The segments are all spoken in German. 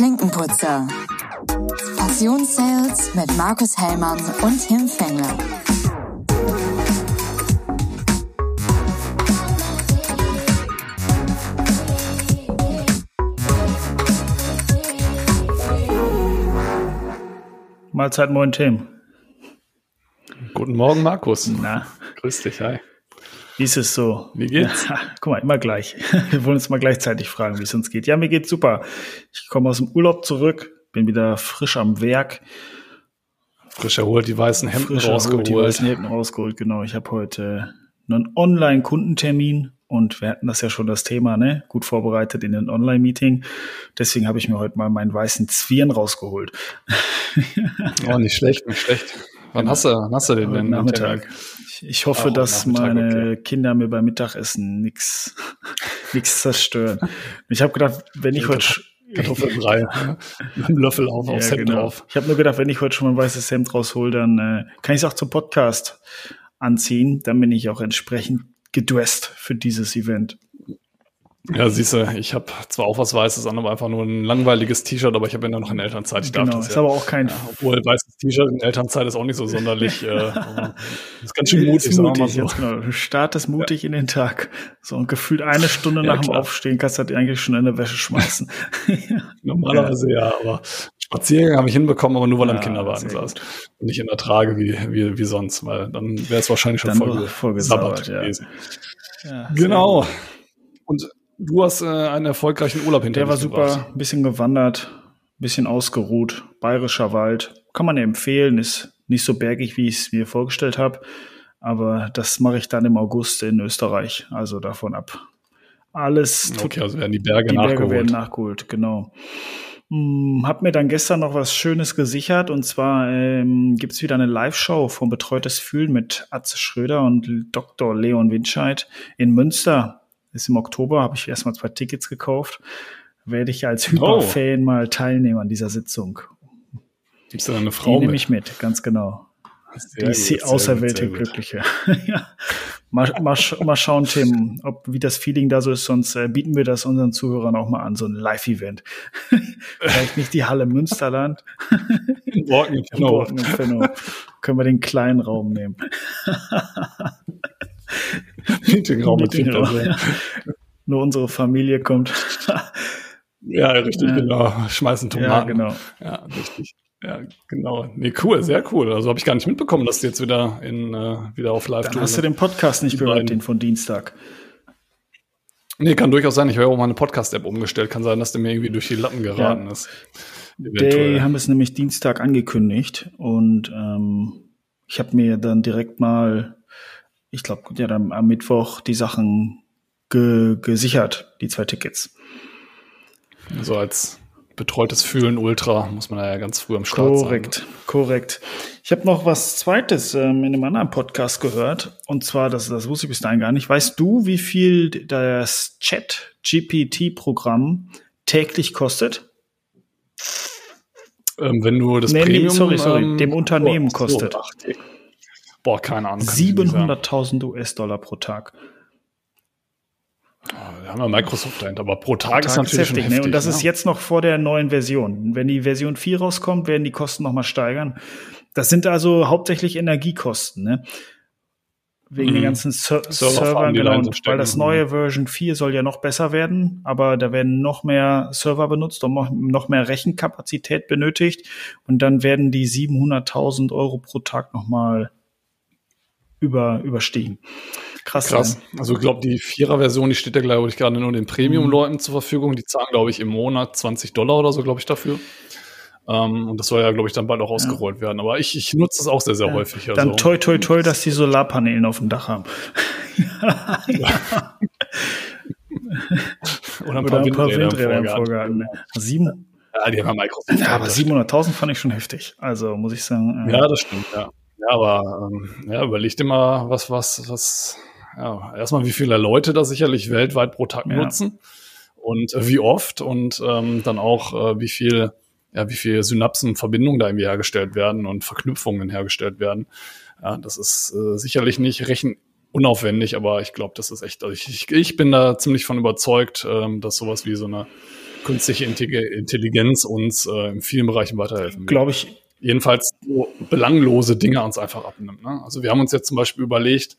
Klinkenputzer. Passionssales mit Markus Hellmann und Tim Fengler. Mahlzeit, moin Tim. Guten Morgen, Markus. Na, Grüß dich, hi. Wie ist es so? Wie geht's? Ja, guck mal, immer gleich. Wir wollen uns mal gleichzeitig fragen, wie es uns geht. Ja, mir geht's super. Ich komme aus dem Urlaub zurück, bin wieder frisch am Werk. Frisch erholt, die weißen Hemden Frisch rausgeholt. die weißen Hemden rausgeholt, genau. Ich habe heute einen Online-Kundentermin und wir hatten das ja schon das Thema, ne? Gut vorbereitet in den Online-Meeting. Deswegen habe ich mir heute mal meinen weißen Zwirn rausgeholt. Oh, nicht schlecht, nicht schlecht. Wann hast du, wann hast du den denn? Nachmittag. Ich, ich hoffe, Ach, dass meine Kinder mir beim Mittagessen nix, nix zerstören. Ich habe gedacht, wenn ich heute sch- Kartoffelbrei. ne? Mit einem Löffel auf, aufs Ja, Hemd genau. drauf. Ich habe nur gedacht, wenn ich heute schon mein weißes Hemd raushol, dann äh, kann ich es auch zum Podcast anziehen. Dann bin ich auch entsprechend gedresst für dieses Event. Ja, siehst du, ich habe zwar auch was Weißes an, aber einfach nur ein langweiliges T-Shirt, aber ich habe ja noch in Elternzeit. Ich darf genau, das ist ja. aber auch kein Ja, obwohl weißes T-Shirt in Elternzeit ist auch nicht so sonderlich. äh, ist ganz schön mutig, sagen wir mal mutig so. jetzt, genau. Du startest mutig in den Tag. So und gefühlt eine Stunde Ja, nach dem klar. Aufstehen kannst du halt eigentlich schon in der Wäsche schmeißen. Normalerweise ja, aber Spaziergang habe ich hinbekommen, aber nur weil er im Ja, Kinderwagen saß. Und nicht in der Trage wie, wie, wie sonst, weil dann wäre es wahrscheinlich schon voll, voll gesabbert, ja. gewesen. Ja, Genau. Und du hast äh, einen erfolgreichen Urlaub hinter Der war dich super, gebracht. ein bisschen gewandert, ein bisschen ausgeruht, bayerischer Wald. Kann man empfehlen, ist nicht so bergig, wie ich es mir vorgestellt habe. Aber das mache ich dann im August in Österreich, also davon ab. Alles, Okay, also werden die Berge die nachgeholt. Berge werden nachgeholt, genau. Hm, hab mir dann gestern noch was Schönes gesichert und zwar ähm, gibt's wieder eine Live-Show von Betreutes Fühlen mit Atze Schröder und Dr. Leon Winscheid in Münster. Ist im Oktober, habe ich erstmal zwei Tickets gekauft. Werde ich als Hyperfan mal teilnehmen an dieser Sitzung. Gibst du da eine Die Frau nehme mit? ich mit, ganz genau. Sehr Die die sehr auserwählte sehr. Glückliche. ja. mal, mal, mal schauen, Tim, ob wie das Feeling da so ist, sonst äh, bieten wir das unseren Zuhörern auch mal an, so ein Live-Event. Vielleicht nicht die Halle Münsterland, In Borken, in genau. Borken Fenno. Können wir den kleinen Raum nehmen. Meetingraum mit Meetingraum, Fliegperson. Nur unsere Familie kommt. Ja, richtig, Ja. genau. Schmeißen Tomaten. ja, genau. Ja, richtig. Ja, genau. Nee, cool, sehr cool. Also habe ich gar nicht mitbekommen, dass die jetzt wieder in äh, wieder auf live Dann hast du den Podcast nicht gehört, den von Dienstag. Nee, kann durchaus sein. Ich habe ja auch meine Podcast-App umgestellt. Kann sein, dass der mir irgendwie durch die Lappen geraten ist. Die haben es nämlich Dienstag angekündigt und ähm, ich habe mir dann direkt mal, ich glaube, ja, dann am Mittwoch die Sachen ge gesichert, die zwei Tickets. So als betreutes Fühlen Ultra muss man da ja ganz früh am Start Korrekt, korrekt. Ich habe noch was Zweites ähm, in einem anderen Podcast gehört und zwar, das, das wusste ich bis dahin gar nicht. Weißt du, wie viel das Chat-GPT-Programm täglich kostet? sein. Ähm, wenn du das Nee, nee, Premium... sorry, sorry, ähm, dem Unternehmen oh, so, kostet. ach, Boah, keine Ahnung. kann ich nicht sagen. 700.000 US-Dollar pro Tag. Oh, Wir haben ja Microsoft dahinter, aber pro Tag, ist Tag natürlich schon heftig. ne? Und das ne? ist jetzt noch vor der neuen Version. Wenn die Version 4 rauskommt, werden die Kosten noch mal steigern. Das sind also hauptsächlich Energiekosten, ne? Wegen Mhm. den ganzen Ser Servern, genau. Und weil das neue Version 4 soll ja noch besser werden, aber da werden noch mehr Server benutzt und noch- mehr Rechenkapazität benötigt. Und dann werden die 700.000 Euro pro Tag noch mal über, überstehen. Krass. Krass. Ne? Also ich glaube, die Vierer-Version, die steht ja, glaube ich, gerade nur den Premium-Leuten zur Verfügung. Die zahlen, glaube ich, im Monat 20 Dollar oder so, glaube ich, dafür. Ähm, und das soll ja, glaube ich, dann bald auch ausgerollt werden. Aber ich, ich nutze es auch sehr, sehr Ja. häufig. Also, Dann toi toi toi, dass die Solarpaneelen auf dem Dach haben. oder ein Oder paar ein paar Windräder, Windräder im im Vorgarten. Vorgarten. ne? Sieben, Ja, die haben ja Microsoft. ja, aber dahinter. 700.000 fand ich schon heftig. Also muss ich sagen. äh, Ja, das stimmt, ja. Ja, aber ähm, ja, überleg dir mal, was, was, was, ja, erstmal, wie viele Leute das sicherlich weltweit pro Tag Ja. nutzen und äh, wie oft und ähm, dann auch, äh, wie viel, ja, wie viel Synapsenverbindungen da irgendwie hergestellt werden und Verknüpfungen hergestellt werden. Ja, das ist äh, sicherlich nicht rechen unaufwendig, aber ich glaube, das ist echt, also ich, ich, ich bin da ziemlich von überzeugt, ähm, dass sowas wie so eine künstliche Intelligenz uns äh, in vielen Bereichen weiterhelfen. Glaube ich. Jedenfalls so belanglose Dinge uns einfach abnimmt. Ne? Also wir haben uns jetzt zum Beispiel überlegt,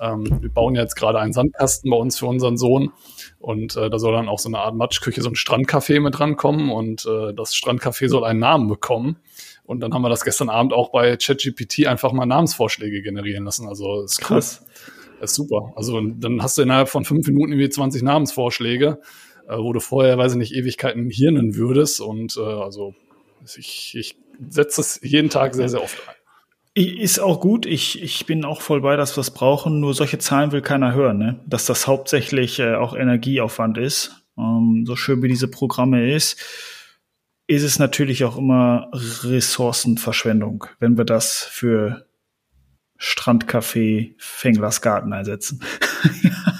ähm, wir bauen jetzt gerade einen Sandkasten bei uns für unseren Sohn und äh, da soll dann auch so eine Art Matschküche, so ein Strandcafé mit drankommen und äh, das Strandcafé soll einen Namen bekommen. Und dann haben wir das gestern Abend auch bei ChatGPT einfach mal Namensvorschläge generieren lassen. Also ist krass. Cool. Ist super. Also dann hast du innerhalb von fünf Minuten irgendwie 20 Namensvorschläge, äh, wo du vorher, weiß ich nicht, Ewigkeiten hirnen würdest. Und äh, also ich, ich setze es jeden Tag sehr, sehr oft ein. Ist auch gut. Ich, ich bin auch voll bei, dass wir es brauchen. Nur solche Zahlen will keiner hören, ne? Dass das hauptsächlich äh, auch Energieaufwand ist. Ähm, so schön wie diese Programme ist, ist es natürlich auch immer Ressourcenverschwendung, wenn wir das für Strandcafé Fenglers Garten einsetzen. Ja,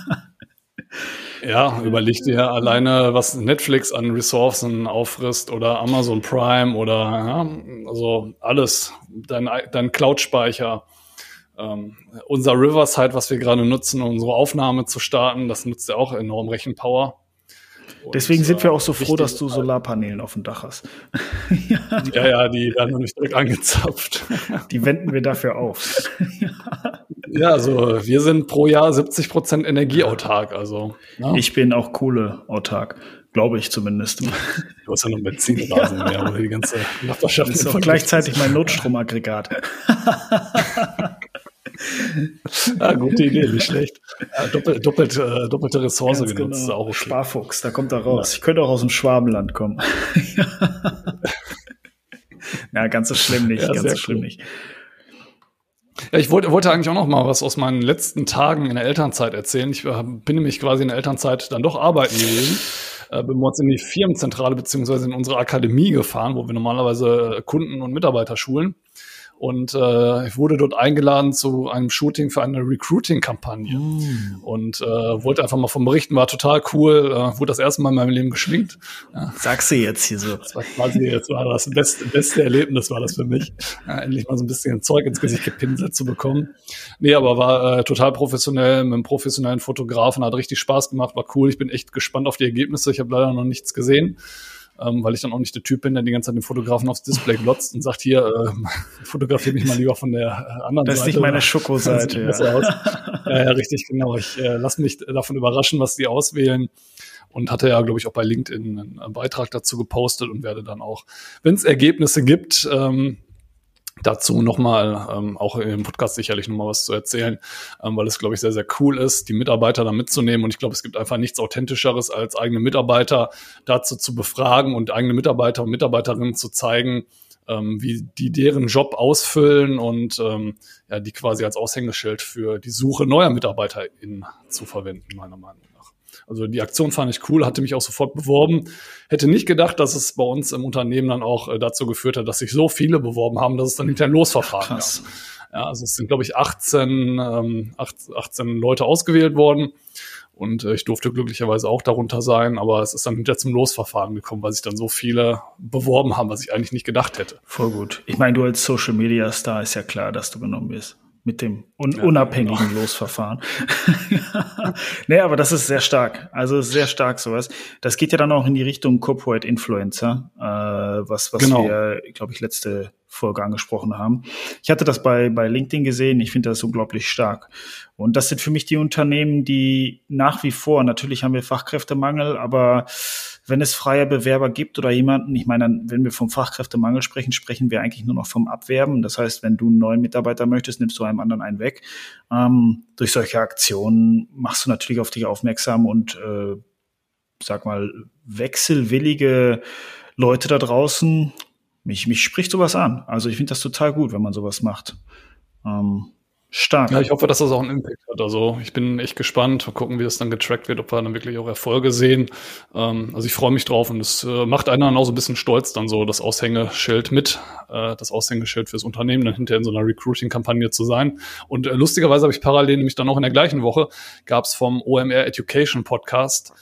überleg dir alleine, was Netflix an Ressourcen auffrisst oder Amazon Prime oder ja, also alles, dein, dein Cloud-Speicher. Ähm, unser Riverside, was wir gerade nutzen, um unsere Aufnahme zu starten, das nutzt ja auch enorm Rechenpower. Deswegen und, sind wir auch so froh, dass du Solarpanelen auf dem Dach hast. ja, ja, die werden noch nicht direkt angezapft. die wenden wir dafür auf. ja, also wir sind pro Jahr 70 Prozent energieautark. Also, ja. Ich bin auch Kohleautark. Glaube ich zumindest. Du hast ja noch Benzinrasen ja. mehr, oder die ganze Nachbarschaft. Das ist auch gleichzeitig mein Notstromaggregat. Ah, gute Idee, nicht schlecht. Ja, doppelt, doppelt, äh, doppelte Ressource Ganz genutzt, genau. auch okay. Sparfuchs, da kommt er raus. Ja. Ich könnte auch aus dem Schwabenland kommen. ja, ganz so schlimm nicht, ja, ganz so schlimm cool. nicht. Ja, ich wollte, wollte eigentlich auch noch mal was aus meinen letzten Tagen in der Elternzeit erzählen. Ich äh, bin nämlich quasi in der Elternzeit dann doch arbeiten gewesen. Äh, bin wir uns in die Firmenzentrale beziehungsweise in unsere Akademie gefahren, wo wir normalerweise Kunden und Mitarbeiter schulen. Und äh, ich wurde dort eingeladen zu einem Shooting für eine Recruiting-Kampagne. Mm. Und äh, wollte einfach mal vom berichten, war total cool. Äh, wurde das erste Mal in meinem Leben geschminkt. Ja. Sagst du jetzt hier so. Das war quasi, jetzt war das beste, beste Erlebnis, war das für mich. Ja, endlich mal so ein bisschen Zeug ins Gesicht gepinselt zu bekommen. Nee, aber war äh, total professionell, mit einem professionellen Fotografen, hat richtig Spaß gemacht, war cool. Ich bin echt gespannt auf die Ergebnisse. Ich habe leider noch nichts gesehen ähm, weil ich dann auch nicht der Typ bin, der die ganze Zeit den Fotografen aufs Display glotzt und sagt, hier, äh, fotografiere mich mal lieber von der äh, anderen Seite. Das ist nicht meine Schokoseite. Ja. ja, ja, richtig, genau. Ich äh, lasse mich davon überraschen, was die auswählen und hatte ja, glaube ich, auch bei LinkedIn einen Beitrag dazu gepostet und werde dann auch, wenn es Ergebnisse gibt, ähm, dazu nochmal, ähm, auch im Podcast sicherlich nochmal was zu erzählen, ähm, weil es, glaube ich, sehr, sehr cool ist, die Mitarbeiter da mitzunehmen. Und ich glaube, es gibt einfach nichts Authentischeres, als eigene Mitarbeiter dazu zu befragen und eigene Mitarbeiter und Mitarbeiterinnen zu zeigen, ähm, wie die deren Job ausfüllen und ähm, ja, die quasi als Aushängeschild für die Suche neuer MitarbeiterInnen zu verwenden, meiner Meinung nach. Also die Aktion fand ich cool, hatte mich auch sofort beworben. Hätte nicht gedacht, dass es bei uns im Unternehmen dann auch äh, dazu geführt hat, dass sich so viele beworben haben, dass es dann hinterher ein Losverfahren Krass. gab. Ja, also es sind, glaube ich, 18, ähm, 18 Leute ausgewählt worden. Und äh, ich durfte glücklicherweise auch darunter sein, aber es ist dann hinterher zum Losverfahren gekommen, weil sich dann so viele beworben haben, was ich eigentlich nicht gedacht hätte. Voll gut. Ich meine, du als Social Media Star ist ja klar, dass du genommen wirst mit dem un ja, unabhängigen genau. Losverfahren. nee, aber das ist sehr stark. Also sehr stark sowas. Das geht ja dann auch in die Richtung Corporate Influencer, äh, was, was genau. wir, glaube ich, letzte Folge angesprochen haben. Ich hatte das bei, bei LinkedIn gesehen. Ich finde das unglaublich stark. Und das sind für mich die Unternehmen, die nach wie vor, natürlich haben wir Fachkräftemangel, aber wenn es freie Bewerber gibt oder jemanden, ich meine, wenn wir vom Fachkräftemangel sprechen, sprechen wir eigentlich nur noch vom Abwerben. Das heißt, wenn du einen neuen Mitarbeiter möchtest, nimmst du einem anderen einen weg. Ähm, durch solche Aktionen machst du natürlich auf dich aufmerksam und äh, sag mal, wechselwillige Leute da draußen, mich, mich spricht sowas an. Also ich finde das total gut, wenn man sowas macht. Ähm, Stark. Ja, ich hoffe, dass das auch einen Impact hat. Also ich bin echt gespannt. Mal gucken, wie das dann getrackt wird, ob wir dann wirklich auch Erfolge sehen. Ähm, also ich freue mich drauf und es äh, macht einen dann auch so ein bisschen stolz, dann so das Aushängeschild mit, äh, das Aushängeschild fürs Unternehmen, dann hinterher in so einer Recruiting-Kampagne zu sein. Und äh, lustigerweise habe ich parallel nämlich dann auch in der gleichen Woche gab es vom OMR Education Podcast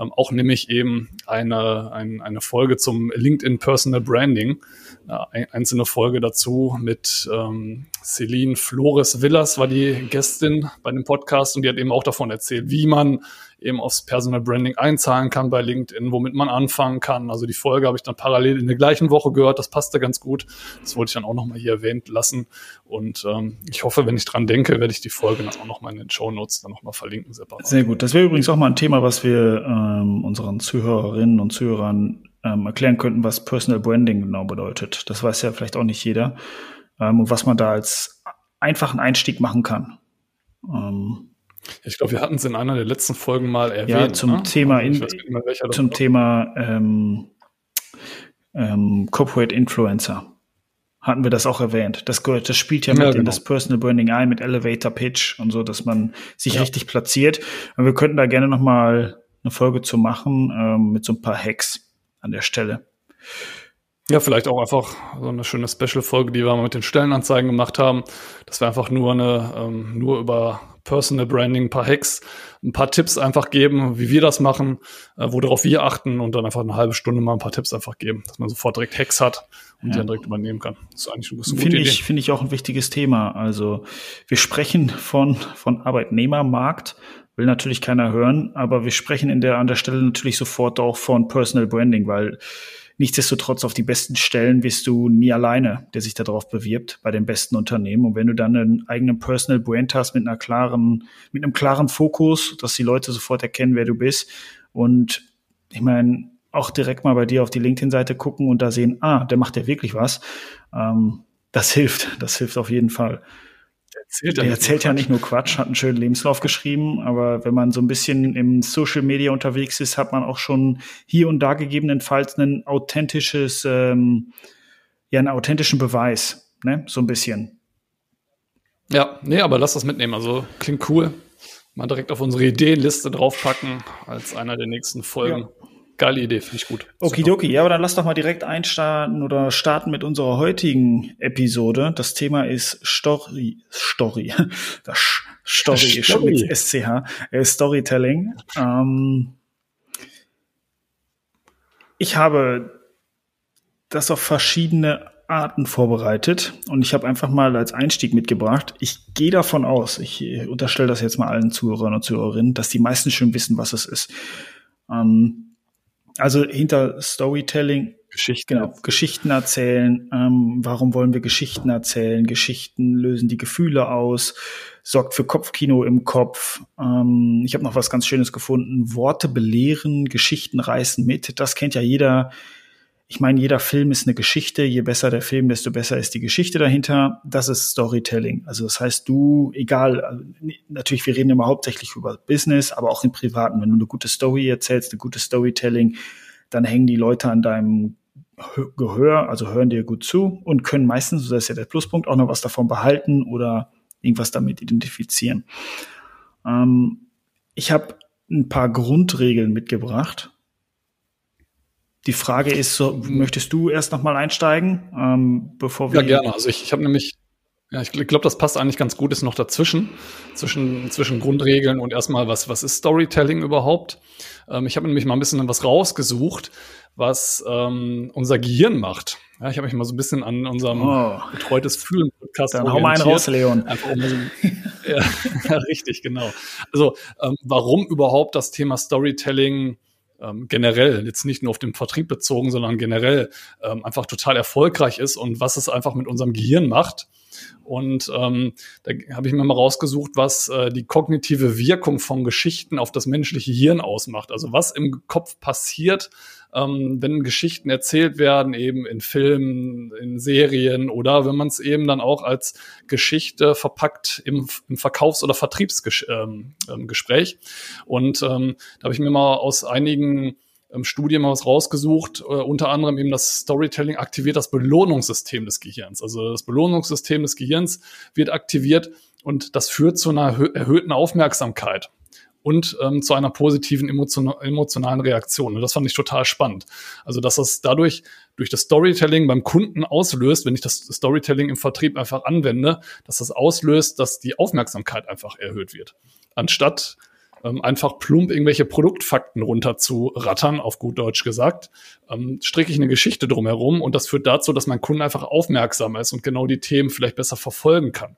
ähm, auch nämlich eben eine, ein, eine Folge zum LinkedIn Personal Branding. Äh, einzelne Folge dazu mit ähm, Celine Flores Villas war die Gästin bei dem Podcast und die hat eben auch davon erzählt, wie man eben aufs Personal Branding einzahlen kann bei LinkedIn, womit man anfangen kann. Also die Folge habe ich dann parallel in der gleichen Woche gehört, das passte ganz gut. Das wollte ich dann auch nochmal hier erwähnt lassen. Und ähm, ich hoffe, wenn ich dran denke, werde ich die Folge dann auch nochmal in den Show Notes dann nochmal verlinken separat. Sehr gut. Das wäre übrigens auch mal ein Thema, was wir ähm, unseren Zuhörerinnen und Zuhörern ähm, erklären könnten, was Personal Branding genau bedeutet. Das weiß ja vielleicht auch nicht jeder. Ähm, und was man da als einfachen Einstieg machen kann. Ähm, ich glaube, wir hatten es in einer der letzten Folgen mal erwähnt. Ja, zum ne? Thema, in, mehr, zum Thema ähm, ähm, Corporate Influencer hatten wir das auch erwähnt. Das gehört, das spielt ja mit ja, genau. in das Personal Branding ein, mit Elevator Pitch und so, dass man sich ja. richtig platziert. Und wir könnten da gerne noch mal eine Folge zu machen ähm, mit so ein paar Hacks an der Stelle. Ja, vielleicht auch einfach so eine schöne Special-Folge, die wir mal mit den Stellenanzeigen gemacht haben, dass wir einfach nur eine, ähm, nur über Personal Branding, ein paar Hacks, ein paar Tipps einfach geben, wie wir das machen, äh, worauf wir achten und dann einfach eine halbe Stunde mal ein paar Tipps einfach geben, dass man sofort direkt Hacks hat und ja. die dann direkt übernehmen kann. Das ist eigentlich eine gute Finde ich, finde ich auch ein wichtiges Thema. Also wir sprechen von, von Arbeitnehmermarkt, will natürlich keiner hören, aber wir sprechen in der, an der Stelle natürlich sofort auch von Personal Branding, weil Nichtsdestotrotz auf die besten Stellen wirst du nie alleine, der sich darauf bewirbt, bei den besten Unternehmen. Und wenn du dann einen eigenen Personal Brand hast mit einer klaren, mit einem klaren Fokus, dass die Leute sofort erkennen, wer du bist. Und ich meine, auch direkt mal bei dir auf die LinkedIn-Seite gucken und da sehen, ah, der macht ja wirklich was. Ähm, das hilft, das hilft auf jeden Fall erzählt, der erzählt ja nicht nur Quatsch, hat einen schönen Lebenslauf geschrieben, aber wenn man so ein bisschen im Social Media unterwegs ist, hat man auch schon hier und da gegebenenfalls ein authentisches, ähm, ja, einen authentischen Beweis, ne, so ein bisschen. Ja, nee, aber lass das mitnehmen. Also klingt cool. Mal direkt auf unsere Ideenliste draufpacken als einer der nächsten Folgen. Ja. Geile Idee, finde ich gut. Okidoki, ja, aber dann lass doch mal direkt einstarten oder starten mit unserer heutigen Episode. Das Thema ist Story, Story, das Story, Story. mit SCH, äh, Storytelling. Ähm, ich habe das auf verschiedene Arten vorbereitet und ich habe einfach mal als Einstieg mitgebracht. Ich gehe davon aus, ich unterstelle das jetzt mal allen Zuhörern und Zuhörerinnen, dass die meisten schon wissen, was es ist. Ähm, also hinter Storytelling Geschichten, genau, Geschichten erzählen. Ähm, warum wollen wir Geschichten erzählen? Geschichten lösen die Gefühle aus, sorgt für Kopfkino im Kopf. Ähm, ich habe noch was ganz Schönes gefunden. Worte belehren, Geschichten reißen mit. Das kennt ja jeder ich meine, jeder Film ist eine Geschichte. Je besser der Film, desto besser ist die Geschichte dahinter. Das ist Storytelling. Also das heißt, du, egal, natürlich, wir reden immer hauptsächlich über Business, aber auch im Privaten. Wenn du eine gute Story erzählst, eine gute Storytelling, dann hängen die Leute an deinem Gehör, also hören dir gut zu und können meistens, das ist ja der Pluspunkt, auch noch was davon behalten oder irgendwas damit identifizieren. Ähm, ich habe ein paar Grundregeln mitgebracht, die Frage ist, so, möchtest du erst noch mal einsteigen, ähm, bevor wir? Ja, gerne. Also ich, ich habe nämlich, ja, ich glaube, das passt eigentlich ganz gut, ist noch dazwischen, zwischen, zwischen Grundregeln und erstmal, was, was ist Storytelling überhaupt? Ähm, ich habe nämlich mal ein bisschen was rausgesucht, was ähm, unser Gehirn macht. Ja, ich habe mich mal so ein bisschen an unserem oh. betreutes Fühlen Podcast Dann hau mal einen raus, Leon. Ja, richtig, genau. Also, ähm, warum überhaupt das Thema Storytelling ähm, generell, jetzt nicht nur auf den Vertrieb bezogen, sondern generell ähm, einfach total erfolgreich ist und was es einfach mit unserem Gehirn macht. Und ähm, da habe ich mir mal rausgesucht, was äh, die kognitive Wirkung von Geschichten auf das menschliche Hirn ausmacht. Also was im Kopf passiert, ähm, wenn Geschichten erzählt werden, eben in Filmen, in Serien oder wenn man es eben dann auch als Geschichte verpackt im, im Verkaufs- oder Vertriebsgespräch. Ähm, ähm. Und ähm, da habe ich mir mal aus einigen Studien mal was rausgesucht, äh, unter anderem eben das Storytelling aktiviert das Belohnungssystem des Gehirns. Also das Belohnungssystem des Gehirns wird aktiviert und das führt zu einer erhöhten Aufmerksamkeit und ähm, zu einer positiven emotion emotionalen Reaktion. Und das fand ich total spannend. Also, dass das dadurch durch das Storytelling beim Kunden auslöst, wenn ich das Storytelling im Vertrieb einfach anwende, dass das auslöst, dass die Aufmerksamkeit einfach erhöht wird. Anstatt ähm, einfach plump irgendwelche Produktfakten runter zu rattern, auf gut Deutsch gesagt, ähm, stricke ich eine Geschichte drumherum und das führt dazu, dass mein Kunde einfach aufmerksamer ist und genau die Themen vielleicht besser verfolgen kann.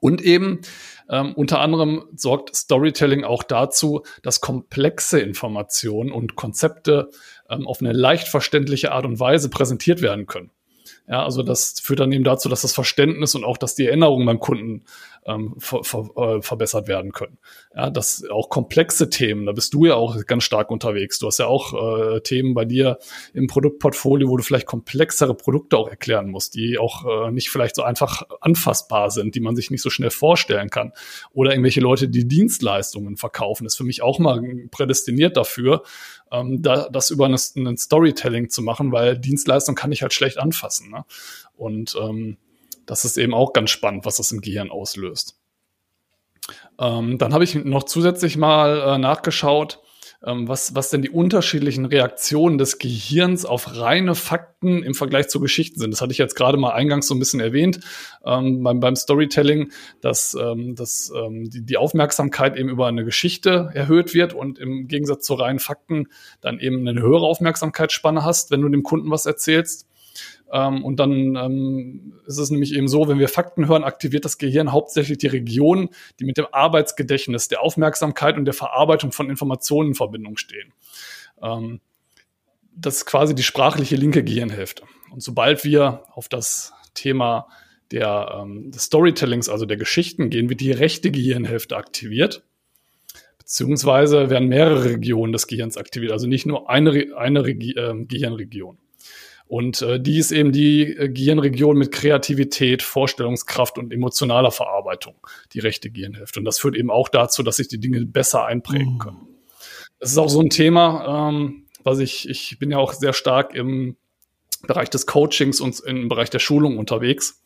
Und eben ähm, unter anderem sorgt Storytelling auch dazu, dass komplexe Informationen und Konzepte ähm, auf eine leicht verständliche Art und Weise präsentiert werden können. Ja, also das führt dann eben dazu, dass das Verständnis und auch, dass die Erinnerungen beim Kunden ähm, ver, ver, äh, verbessert werden können. Ja, das auch komplexe Themen, da bist du ja auch ganz stark unterwegs. Du hast ja auch äh, Themen bei dir im Produktportfolio, wo du vielleicht komplexere Produkte auch erklären musst, die auch äh, nicht vielleicht so einfach anfassbar sind, die man sich nicht so schnell vorstellen kann. Oder irgendwelche Leute, die Dienstleistungen verkaufen, ist für mich auch mal prädestiniert dafür, ähm, da, das über ein Storytelling zu machen, weil Dienstleistung kann ich halt schlecht anfassen. Ne? Und ähm, das ist eben auch ganz spannend, was das im Gehirn auslöst. Ähm, dann habe ich noch zusätzlich mal äh, nachgeschaut, was, was denn die unterschiedlichen Reaktionen des Gehirns auf reine Fakten im Vergleich zu Geschichten sind. Das hatte ich jetzt gerade mal eingangs so ein bisschen erwähnt ähm, beim, beim Storytelling, dass, ähm, dass ähm, die, die Aufmerksamkeit eben über eine Geschichte erhöht wird und im Gegensatz zu reinen Fakten dann eben eine höhere Aufmerksamkeitsspanne hast, wenn du dem Kunden was erzählst. Ähm, und dann ähm, ist es nämlich eben so, wenn wir Fakten hören, aktiviert das Gehirn hauptsächlich die Regionen, die mit dem Arbeitsgedächtnis, der Aufmerksamkeit und der Verarbeitung von Informationen in Verbindung stehen. Ähm, das ist quasi die sprachliche linke Gehirnhälfte. Und sobald wir auf das Thema der, ähm, des Storytellings, also der Geschichten gehen, wird die rechte Gehirnhälfte aktiviert beziehungsweise werden mehrere Regionen des Gehirns aktiviert, also nicht nur eine, eine Regi äh, Gehirnregion. Und äh, die ist eben die äh, Gehirnregion mit Kreativität, Vorstellungskraft und emotionaler Verarbeitung, die rechte Gehirnhälfte. Und das führt eben auch dazu, dass sich die Dinge besser einprägen mhm. können. Das ist auch so ein Thema, ähm, was ich, ich bin ja auch sehr stark im Bereich des Coachings und im Bereich der Schulung unterwegs.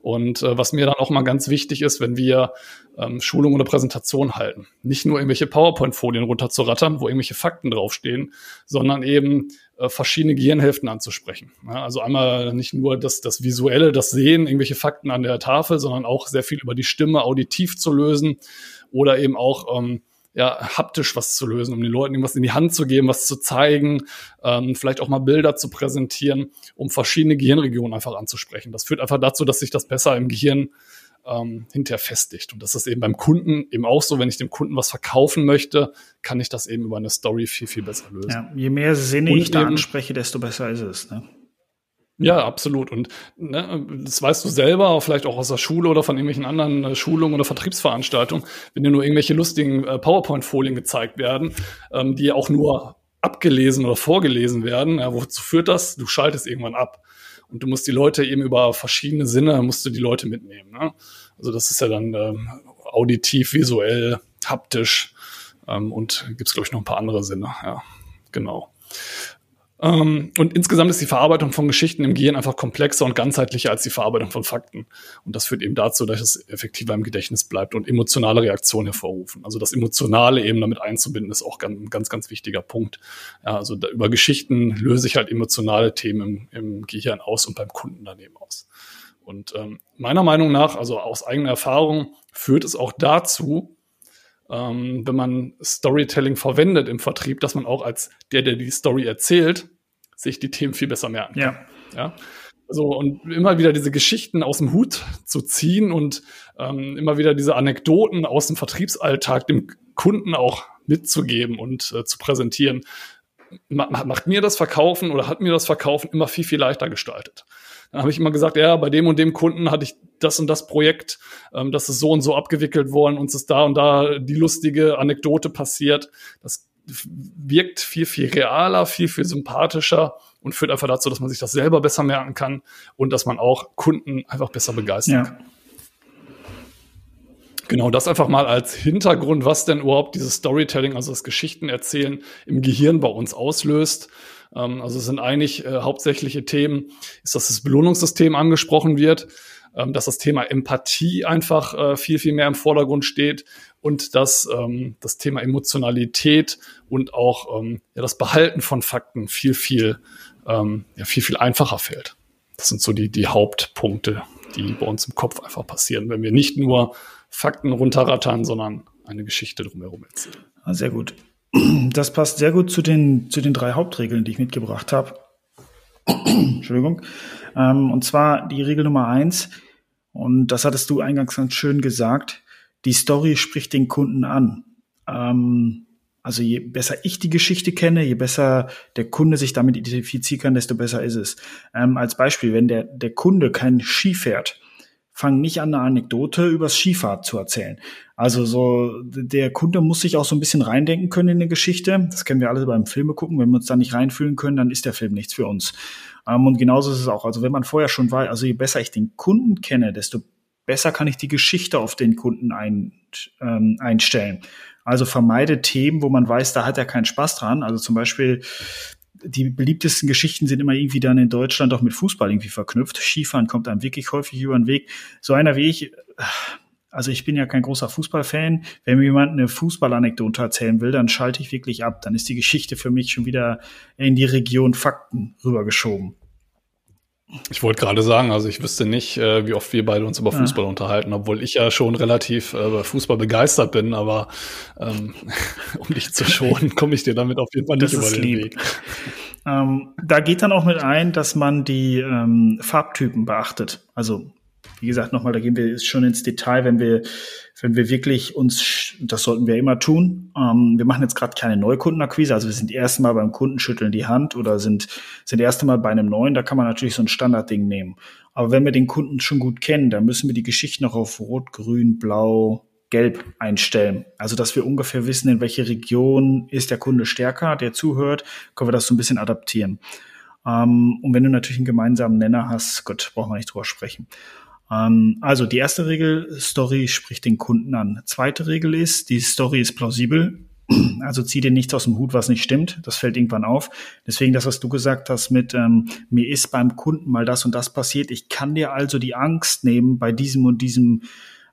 Und äh, was mir dann auch mal ganz wichtig ist, wenn wir ähm, Schulung oder Präsentation halten, nicht nur irgendwelche PowerPoint-Folien runterzurattern, wo irgendwelche Fakten draufstehen, sondern eben äh, verschiedene Gehirnhälften anzusprechen. Also einmal nicht nur das, das Visuelle, das Sehen, irgendwelche Fakten an der Tafel, sondern auch sehr viel über die Stimme auditiv zu lösen oder eben auch ähm, ja, haptisch was zu lösen, um den Leuten irgendwas in die Hand zu geben, was zu zeigen, ähm, vielleicht auch mal Bilder zu präsentieren, um verschiedene Gehirnregionen einfach anzusprechen. Das führt einfach dazu, dass sich das besser im Gehirn ähm, hinterher festigt. Und das ist eben beim Kunden eben auch so, wenn ich dem Kunden was verkaufen möchte, kann ich das eben über eine Story viel, viel besser lösen. Ja, je mehr Sinne Und ich da anspreche, desto besser ist es. Ne? Ja, absolut. Und ne, das weißt du selber, vielleicht auch aus der Schule oder von irgendwelchen anderen äh, Schulungen oder Vertriebsveranstaltungen, wenn dir nur irgendwelche lustigen äh, PowerPoint-Folien gezeigt werden, ähm, die auch nur abgelesen oder vorgelesen werden, ja, wozu führt das? Du schaltest irgendwann ab. Und du musst die Leute eben über verschiedene Sinne, musst du die Leute mitnehmen. Ne? Also das ist ja dann ähm, auditiv, visuell, haptisch ähm, und gibt's glaube ich, noch ein paar andere Sinne. Ja, genau. Ähm, und insgesamt ist die Verarbeitung von Geschichten im Gehirn einfach komplexer und ganzheitlicher als die Verarbeitung von Fakten. Und das führt eben dazu, dass es effektiver im Gedächtnis bleibt und emotionale Reaktionen hervorrufen. Also das Emotionale eben damit einzubinden, ist auch ein ganz, ganz wichtiger Punkt. Ja, also da, über Geschichten löse ich halt emotionale Themen im, im Gehirn aus und beim Kunden daneben aus. Und ähm, meiner Meinung nach, also aus eigener Erfahrung, führt es auch dazu, ähm, wenn man Storytelling verwendet im Vertrieb, dass man auch als der, der die Story erzählt, sich die Themen viel besser merken kann. Ja. ja? So, und immer wieder diese Geschichten aus dem Hut zu ziehen und ähm, immer wieder diese Anekdoten aus dem Vertriebsalltag dem Kunden auch mitzugeben und äh, zu präsentieren, macht mir das Verkaufen oder hat mir das Verkaufen immer viel, viel leichter gestaltet. Dann habe ich immer gesagt, ja, bei dem und dem Kunden hatte ich das und das Projekt, ähm, das ist so und so abgewickelt worden, uns ist da und da die lustige Anekdote passiert. Das wirkt viel, viel realer, viel, viel sympathischer und führt einfach dazu, dass man sich das selber besser merken kann und dass man auch Kunden einfach besser begeistern ja. kann. Genau, das einfach mal als Hintergrund, was denn überhaupt dieses Storytelling, also das Geschichtenerzählen im Gehirn bei uns auslöst. Ähm, also es sind eigentlich äh, hauptsächliche Themen, ist, dass das Belohnungssystem angesprochen wird, ähm, dass das Thema Empathie einfach äh, viel, viel mehr im Vordergrund steht und dass ähm, das Thema Emotionalität und auch ähm, ja, das Behalten von Fakten viel, viel, ähm, ja, viel, viel einfacher fällt. Das sind so die, die Hauptpunkte, die bei uns im Kopf einfach passieren, wenn wir nicht nur Fakten runterrattern, sondern eine Geschichte drumherum erzählen. Ah, sehr gut. Das passt sehr gut zu den, zu den drei Hauptregeln, die ich mitgebracht habe. Entschuldigung. Ähm, und zwar die Regel Nummer eins. Und das hattest du eingangs ganz schön gesagt. Die Story spricht den Kunden an. Ähm, also je besser ich die Geschichte kenne, je besser der Kunde sich damit identifizieren kann, desto besser ist es. Ähm, als Beispiel, wenn der, der Kunde kein Ski fährt, fang nicht an, eine Anekdote übers Skifahrt zu erzählen. Also so, der Kunde muss sich auch so ein bisschen reindenken können in eine Geschichte. Das kennen wir alle beim Filme gucken. Wenn wir uns da nicht reinfühlen können, dann ist der Film nichts für uns. Ähm, und genauso ist es auch. Also wenn man vorher schon weiß, also je besser ich den Kunden kenne, desto besser kann ich die Geschichte auf den Kunden ein, ähm, einstellen. Also vermeide Themen, wo man weiß, da hat er keinen Spaß dran. Also zum Beispiel die beliebtesten Geschichten sind immer irgendwie dann in Deutschland auch mit Fußball irgendwie verknüpft. Skifahren kommt einem wirklich häufig über den Weg. So einer wie ich, also ich bin ja kein großer Fußballfan. Wenn mir jemand eine Fußballanekdote erzählen will, dann schalte ich wirklich ab. Dann ist die Geschichte für mich schon wieder in die Region Fakten rübergeschoben. Ich wollte gerade sagen, also ich wüsste nicht, äh, wie oft wir beide uns über Fußball ja. unterhalten, obwohl ich ja schon relativ äh, Fußball begeistert bin, aber ähm, um dich zu schonen, komme ich dir damit auf jeden Fall nicht das über den lieb. Weg. Ähm, da geht dann auch mit ein, dass man die ähm, Farbtypen beachtet. Also wie gesagt, nochmal, da gehen wir schon ins Detail, wenn wir, wenn wir wirklich uns, das sollten wir immer tun. Ähm, wir machen jetzt gerade keine Neukundenakquise, also wir sind erstmal beim Kunden schütteln die Hand oder sind, sind erst einmal bei einem neuen, da kann man natürlich so ein Standardding nehmen. Aber wenn wir den Kunden schon gut kennen, dann müssen wir die Geschichte noch auf Rot, Grün, Blau, Gelb einstellen. Also, dass wir ungefähr wissen, in welche Region ist der Kunde stärker, der zuhört, können wir das so ein bisschen adaptieren. Ähm, und wenn du natürlich einen gemeinsamen Nenner hast, Gott, brauchen wir nicht drüber sprechen. Ähm, also die erste Regel, Story spricht den Kunden an. Zweite Regel ist, die Story ist plausibel. Also zieh dir nichts aus dem Hut, was nicht stimmt. Das fällt irgendwann auf. Deswegen das, was du gesagt hast mit, ähm, mir ist beim Kunden mal das und das passiert. Ich kann dir also die Angst nehmen bei diesem und diesem,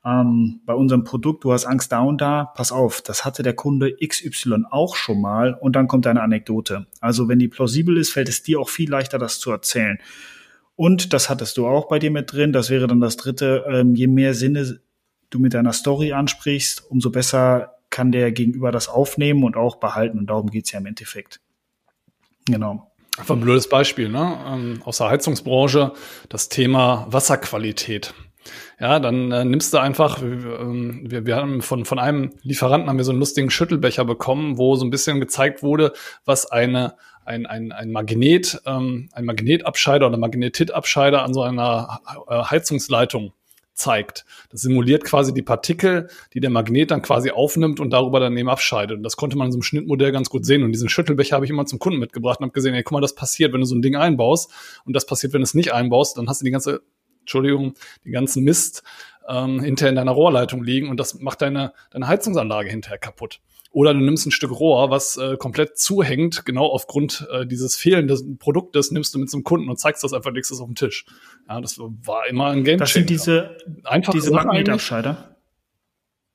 ähm, bei unserem Produkt. Du hast Angst da und da. Pass auf, das hatte der Kunde XY auch schon mal. Und dann kommt eine Anekdote. Also wenn die plausibel ist, fällt es dir auch viel leichter, das zu erzählen. Und das hattest du auch bei dir mit drin. Das wäre dann das dritte. Ähm, je mehr Sinne du mit deiner Story ansprichst, umso besser kann der Gegenüber das aufnehmen und auch behalten. Und darum geht's ja im Endeffekt. Genau. Einfach ein blödes Beispiel, ne? Ähm, aus der Heizungsbranche das Thema Wasserqualität. Ja, dann äh, nimmst du einfach, ähm, wir, wir haben von, von einem Lieferanten haben wir so einen lustigen Schüttelbecher bekommen, wo so ein bisschen gezeigt wurde, was eine ein, ein, ein Magnet, ähm, ein Magnetabscheider oder Magnetitabscheider an so einer äh, Heizungsleitung zeigt. Das simuliert quasi die Partikel, die der Magnet dann quasi aufnimmt und darüber dann eben abscheidet. Und das konnte man in so einem Schnittmodell ganz gut sehen. Und diesen Schüttelbecher habe ich immer zum Kunden mitgebracht und habe gesehen, ey, guck mal, das passiert, wenn du so ein Ding einbaust. Und das passiert, wenn du es nicht einbaust, dann hast du die ganze, Entschuldigung, die ganzen Mist ähm, hinterher in deiner Rohrleitung liegen und das macht deine, deine Heizungsanlage hinterher kaputt. Oder du nimmst ein Stück Rohr, was äh, komplett zuhängt, genau aufgrund äh, dieses fehlenden Produktes, nimmst du mit zum Kunden und zeigst das einfach nächstes auf dem Tisch. Ja, das war immer ein Game Das sind diese, Einfach diese Magnetabscheider.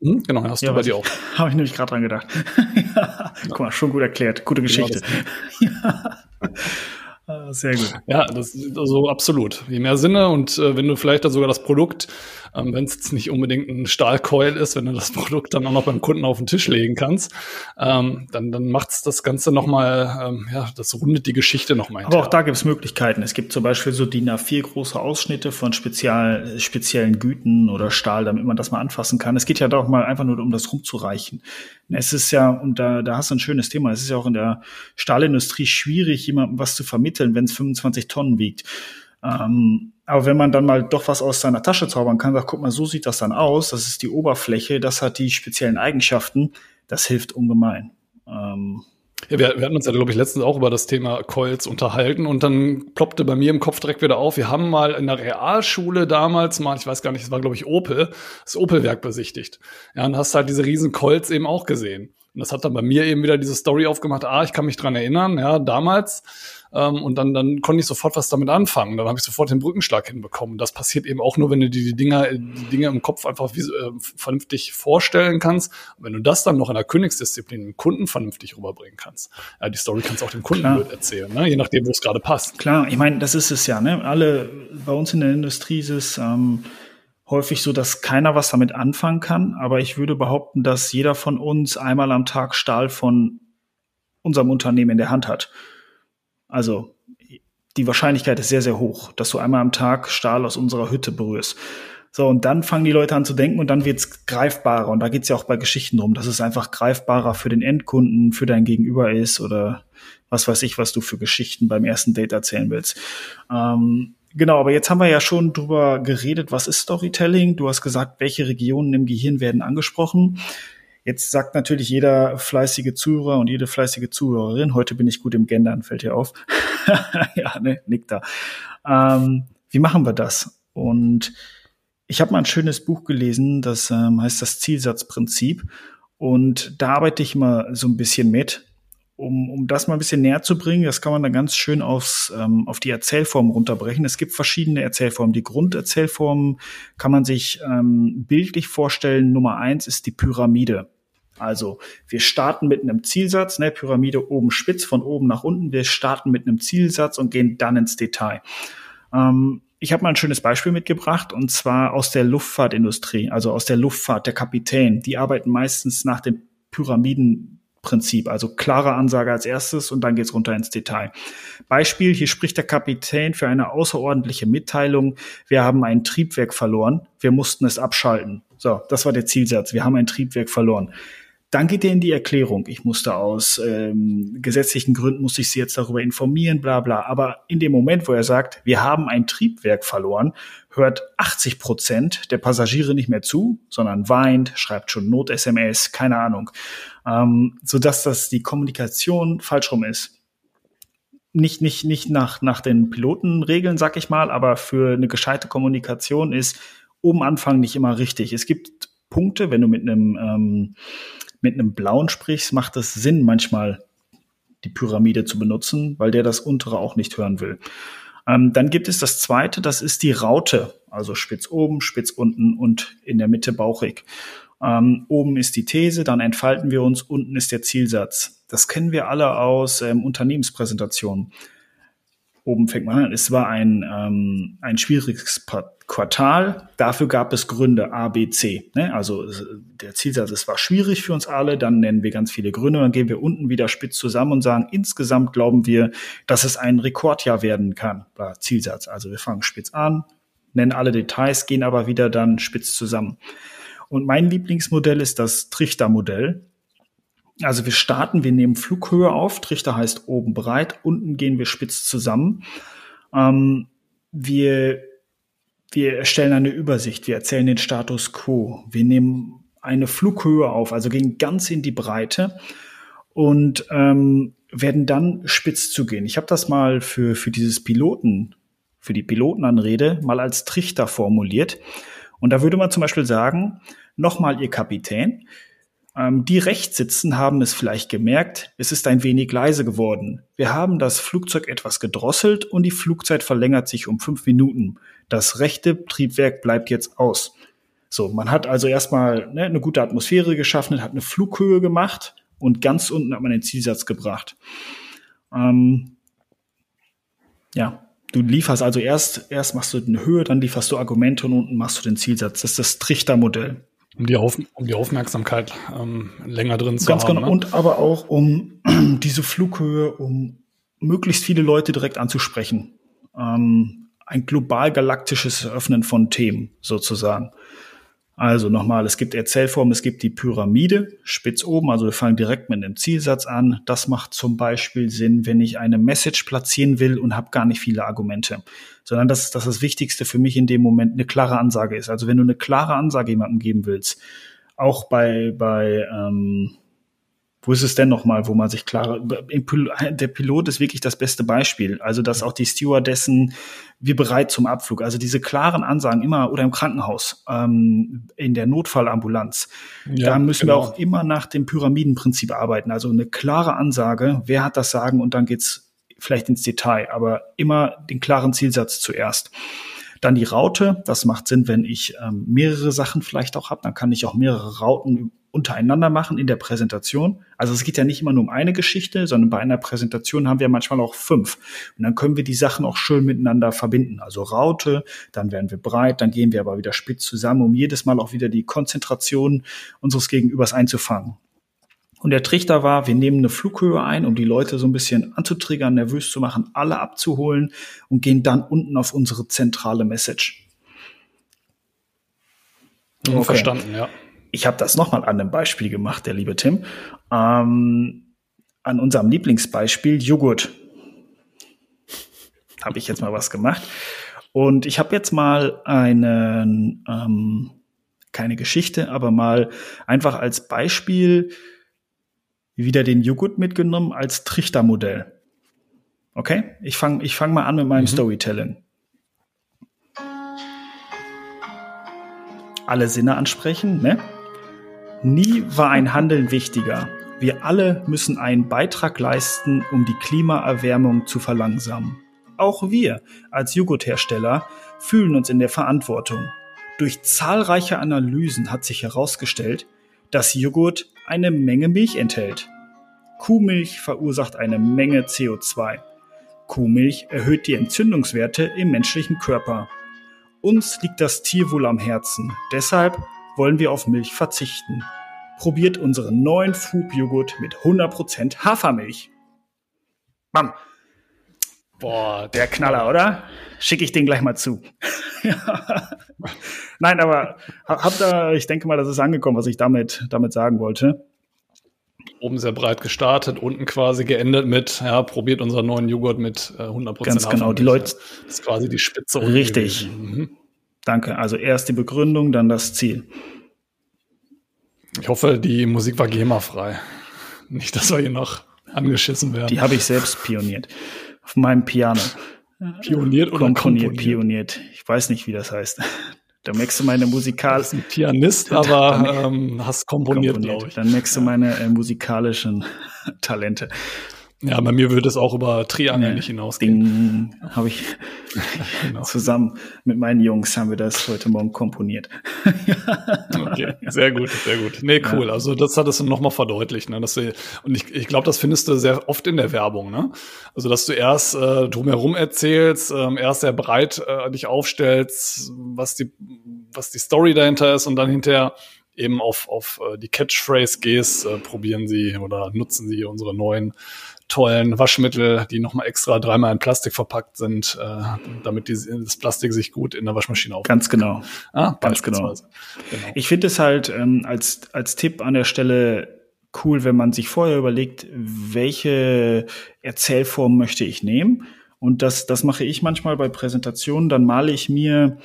Hm, genau, hast ja, du bei dir auch. Habe ich nämlich gerade dran gedacht. ja, guck mal, schon gut erklärt. Gute genau Geschichte. Genau. Ah, sehr gut. Ja, das also absolut. Je mehr Sinne und äh, wenn du vielleicht dann sogar das Produkt ähm, wenn es jetzt nicht unbedingt ein Stahlkeul ist, wenn du das Produkt dann auch noch beim Kunden auf den Tisch legen kannst, ähm, dann, dann macht es das Ganze nochmal, ähm, ja, das rundet die Geschichte nochmal. Aber auch da gibt es Möglichkeiten. Es gibt zum Beispiel so DIN A4 große Ausschnitte von spezial, speziellen Güten oder Stahl, damit man das mal anfassen kann. Es geht ja doch mal einfach nur um das rumzureichen. Es ist ja, und da, da hast du ein schönes Thema, es ist ja auch in der Stahlindustrie schwierig, jemandem was zu vermitteln, wenn es 25 Tonnen wiegt. Ähm, aber wenn man dann mal doch was aus seiner Tasche zaubern kann, sagt, guck mal, so sieht das dann aus, das ist die Oberfläche, das hat die speziellen Eigenschaften, das hilft ungemein. Ähm, ja, wir, wir hatten uns ja, glaube ich, letztens auch über das Thema Coils unterhalten und dann ploppte bei mir im Kopf direkt wieder auf, wir haben mal in der Realschule damals mal, ich weiß gar nicht, es war, glaube ich, Opel, das Opel-Werk besichtigt. Ja, und hast halt diese riesen Coils eben auch gesehen. Und das hat dann bei mir eben wieder diese Story aufgemacht, ah, ich kann mich dran erinnern, ja, damals ähm, und dann, dann konnte ich sofort was damit anfangen. Dann habe ich sofort den Brückenschlag hinbekommen. Das passiert eben auch nur, wenn du dir die Dinger, die Dinge im Kopf einfach wie, äh, vernünftig vorstellen kannst. Und wenn du das dann noch in der Königsdisziplin dem Kunden vernünftig rüberbringen kannst. Ja, die Story kannst du auch dem Kunden erzählen, ne? je nachdem, wo es gerade passt. Klar, ich meine, das ist es ja. Ne? Alle bei uns in der Industrie ist es ähm, häufig so, dass keiner was damit anfangen kann. Aber ich würde behaupten, dass jeder von uns einmal am Tag Stahl von unserem Unternehmen in der Hand hat. Also die Wahrscheinlichkeit ist sehr, sehr hoch, dass du einmal am Tag Stahl aus unserer Hütte berührst. So, und dann fangen die Leute an zu denken und dann wird's greifbarer. Und da geht's ja auch bei Geschichten drum, dass es einfach greifbarer für den Endkunden, für dein Gegenüber ist oder was weiß ich, was du für Geschichten beim ersten Date erzählen willst. Ähm, genau, aber jetzt haben wir ja schon drüber geredet, was ist Storytelling? Du hast gesagt, welche Regionen im Gehirn werden angesprochen. Jetzt sagt natürlich jeder fleißige Zuhörer und jede fleißige Zuhörerin, heute bin ich gut im Gendern, fällt dir auf. ja, ne, nickt da. Ähm, wie machen wir das? Und ich habe mal ein schönes Buch gelesen, das ähm, heißt das Zielsatzprinzip. Und da arbeite ich mal so ein bisschen mit, um, um das mal ein bisschen näher zu bringen. Das kann man dann ganz schön aufs, ähm, auf die Erzählform runterbrechen. Es gibt verschiedene Erzählformen. Die Grunderzählform kann man sich ähm, bildlich vorstellen. Nummer eins ist die Pyramide. Also wir starten mit einem Zielsatz, ne, Pyramide oben spitz, von oben nach unten. Wir starten mit einem Zielsatz und gehen dann ins Detail. Ähm, ich habe mal ein schönes Beispiel mitgebracht und zwar aus der Luftfahrtindustrie, also aus der Luftfahrt, der Kapitän. Die arbeiten meistens nach dem Pyramidenprinzip, also klare Ansage als erstes und dann geht's runter ins Detail. Beispiel, hier spricht der Kapitän für eine außerordentliche Mitteilung. Wir haben ein Triebwerk verloren, wir mussten es abschalten. So, das war der Zielsatz. Wir haben ein Triebwerk verloren. Dann geht er in die Erklärung. Ich musste aus ähm, gesetzlichen Gründen, musste ich Sie jetzt darüber informieren, bla bla. Aber in dem Moment, wo er sagt, wir haben ein Triebwerk verloren, hört 80 Prozent der Passagiere nicht mehr zu, sondern weint, schreibt schon Not-SMS, keine Ahnung. Ähm, sodass das die Kommunikation falsch rum ist. Nicht, nicht, nicht nach, nach den Pilotenregeln, sag ich mal, aber für eine gescheite Kommunikation ist oben Anfang nicht immer richtig. Es gibt Punkte, wenn du mit einem ähm, mit einem blauen sprichst, macht es Sinn, manchmal die Pyramide zu benutzen, weil der das untere auch nicht hören will. Ähm, dann gibt es das zweite, das ist die Raute, also spitz oben, spitz unten und in der Mitte bauchig. Ähm, oben ist die These, dann entfalten wir uns, unten ist der Zielsatz. Das kennen wir alle aus ähm, Unternehmenspräsentationen. Oben fängt man an, es war ein, ähm, ein schwieriges Quartal. Dafür gab es Gründe A, B, C. Ne? Also der Zielsatz, es war schwierig für uns alle, dann nennen wir ganz viele Gründe, dann gehen wir unten wieder spitz zusammen und sagen, insgesamt glauben wir, dass es ein Rekordjahr werden kann. War Zielsatz. Also wir fangen spitz an, nennen alle Details, gehen aber wieder dann spitz zusammen. Und mein Lieblingsmodell ist das Trichtermodell. Also wir starten, wir nehmen Flughöhe auf, Trichter heißt oben breit, unten gehen wir spitz zusammen. Ähm, wir wir erstellen eine Übersicht, wir erzählen den Status quo, wir nehmen eine Flughöhe auf, also gehen ganz in die Breite und ähm, werden dann spitz zu gehen. Ich habe das mal für, für dieses Piloten, für die Pilotenanrede mal als Trichter formuliert. Und da würde man zum Beispiel sagen, nochmal Ihr Kapitän, die rechts sitzen, haben es vielleicht gemerkt, es ist ein wenig leise geworden. Wir haben das Flugzeug etwas gedrosselt und die Flugzeit verlängert sich um fünf Minuten. Das rechte Triebwerk bleibt jetzt aus. So, man hat also erstmal ne, eine gute Atmosphäre geschaffen, hat eine Flughöhe gemacht und ganz unten hat man den Zielsatz gebracht. Ähm, ja, du lieferst also erst, erst machst du eine Höhe, dann lieferst du Argumente und unten machst du den Zielsatz. Das ist das Trichtermodell. Um die, Auf um die Aufmerksamkeit ähm, länger drin zu Ganz haben. genau. Ne? Und aber auch um diese Flughöhe, um möglichst viele Leute direkt anzusprechen. Ähm, ein global galaktisches Öffnen von Themen sozusagen. Also nochmal, es gibt Erzählformen, es gibt die Pyramide, spitz oben, also wir fangen direkt mit einem Zielsatz an. Das macht zum Beispiel Sinn, wenn ich eine Message platzieren will und habe gar nicht viele Argumente, sondern das, das das Wichtigste für mich in dem Moment eine klare Ansage ist. Also wenn du eine klare Ansage jemandem geben willst, auch bei, bei ähm, wo ist es denn nochmal, wo man sich klar, der Pilot ist wirklich das beste Beispiel. Also, dass auch die Stewardessen, wir bereit zum Abflug. Also diese klaren Ansagen immer oder im Krankenhaus, ähm, in der Notfallambulanz. Ja, da müssen genau. wir auch immer nach dem Pyramidenprinzip arbeiten. Also eine klare Ansage, wer hat das Sagen und dann geht's vielleicht ins Detail, aber immer den klaren Zielsatz zuerst. Dann die Raute, das macht Sinn, wenn ich ähm, mehrere Sachen vielleicht auch habe, dann kann ich auch mehrere Rauten untereinander machen in der Präsentation. Also es geht ja nicht immer nur um eine Geschichte, sondern bei einer Präsentation haben wir manchmal auch fünf. Und dann können wir die Sachen auch schön miteinander verbinden. Also Raute, dann werden wir breit, dann gehen wir aber wieder spitz zusammen, um jedes Mal auch wieder die Konzentration unseres Gegenübers einzufangen. Und der Trichter war, wir nehmen eine Flughöhe ein, um die Leute so ein bisschen anzutriggern, nervös zu machen, alle abzuholen und gehen dann unten auf unsere zentrale Message. Okay. Verstanden, ja. Ich habe das nochmal an einem Beispiel gemacht, der liebe Tim. Ähm, an unserem Lieblingsbeispiel Joghurt. Habe ich jetzt mal was gemacht. Und ich habe jetzt mal einen, ähm, keine Geschichte, aber mal einfach als Beispiel wieder den Joghurt mitgenommen als Trichtermodell. Okay? Ich fange ich fang mal an mit meinem mhm. Storytelling. Alle Sinne ansprechen, ne? Nie war ein Handeln wichtiger. Wir alle müssen einen Beitrag leisten, um die Klimaerwärmung zu verlangsamen. Auch wir als Joghurthersteller fühlen uns in der Verantwortung. Durch zahlreiche Analysen hat sich herausgestellt, dass Joghurt eine Menge Milch enthält. Kuhmilch verursacht eine Menge CO2. Kuhmilch erhöht die Entzündungswerte im menschlichen Körper. Uns liegt das Tier wohl am Herzen. Deshalb wollen wir auf Milch verzichten. Probiert unseren neuen Foop-Joghurt mit 100% Hafermilch. Bam. Boah, der Knaller, oder? Schicke ich den gleich mal zu. Nein, aber habt da, ich denke mal, das ist angekommen, was ich damit, damit sagen wollte oben sehr breit gestartet, unten quasi geendet mit, ja, probiert unseren neuen Joghurt mit äh, 100% Ganz genau, die Leute. Das ist quasi die Spitze. Richtig. Mhm. Danke. Also erst die Begründung, dann das Ziel. Ich hoffe, die Musik war GEMA-frei. Nicht, dass wir hier noch angeschissen werden. Die habe ich selbst pioniert. Auf meinem Piano. Pioniert oder komponiert? Komponiert, pioniert. Ich weiß nicht, wie das heißt. Da merkst du meine musikal. Du bist ein Pianist, aber ähm, hast komponiert, komponiert. glaube ich. Dann merkst du meine äh, musikalischen Talente. Ja, bei mir würde es auch über Triangel nicht hinausgehen. Habe ich genau. zusammen mit meinen Jungs haben wir das heute Morgen komponiert. okay, sehr gut, sehr gut. Nee, cool. Ja. Also das hat es nochmal verdeutlicht. Ne? Dass du, und ich, ich glaube, das findest du sehr oft in der Werbung. Ne? Also dass du erst äh, drumherum erzählst, äh, erst sehr breit äh, dich aufstellst, was die, was die Story dahinter ist und dann hinterher eben auf, auf äh, die Catchphrase gehst, äh, probieren sie oder nutzen sie unsere neuen tollen Waschmittel, die nochmal extra dreimal in Plastik verpackt sind, äh, damit die, das Plastik sich gut in der Waschmaschine aufhält. Ganz genau. Ah, ganz genau. genau. Ich finde es halt ähm, als, als Tipp an der Stelle cool, wenn man sich vorher überlegt, welche Erzählform möchte ich nehmen. Und das, das mache ich manchmal bei Präsentationen. Dann male ich mir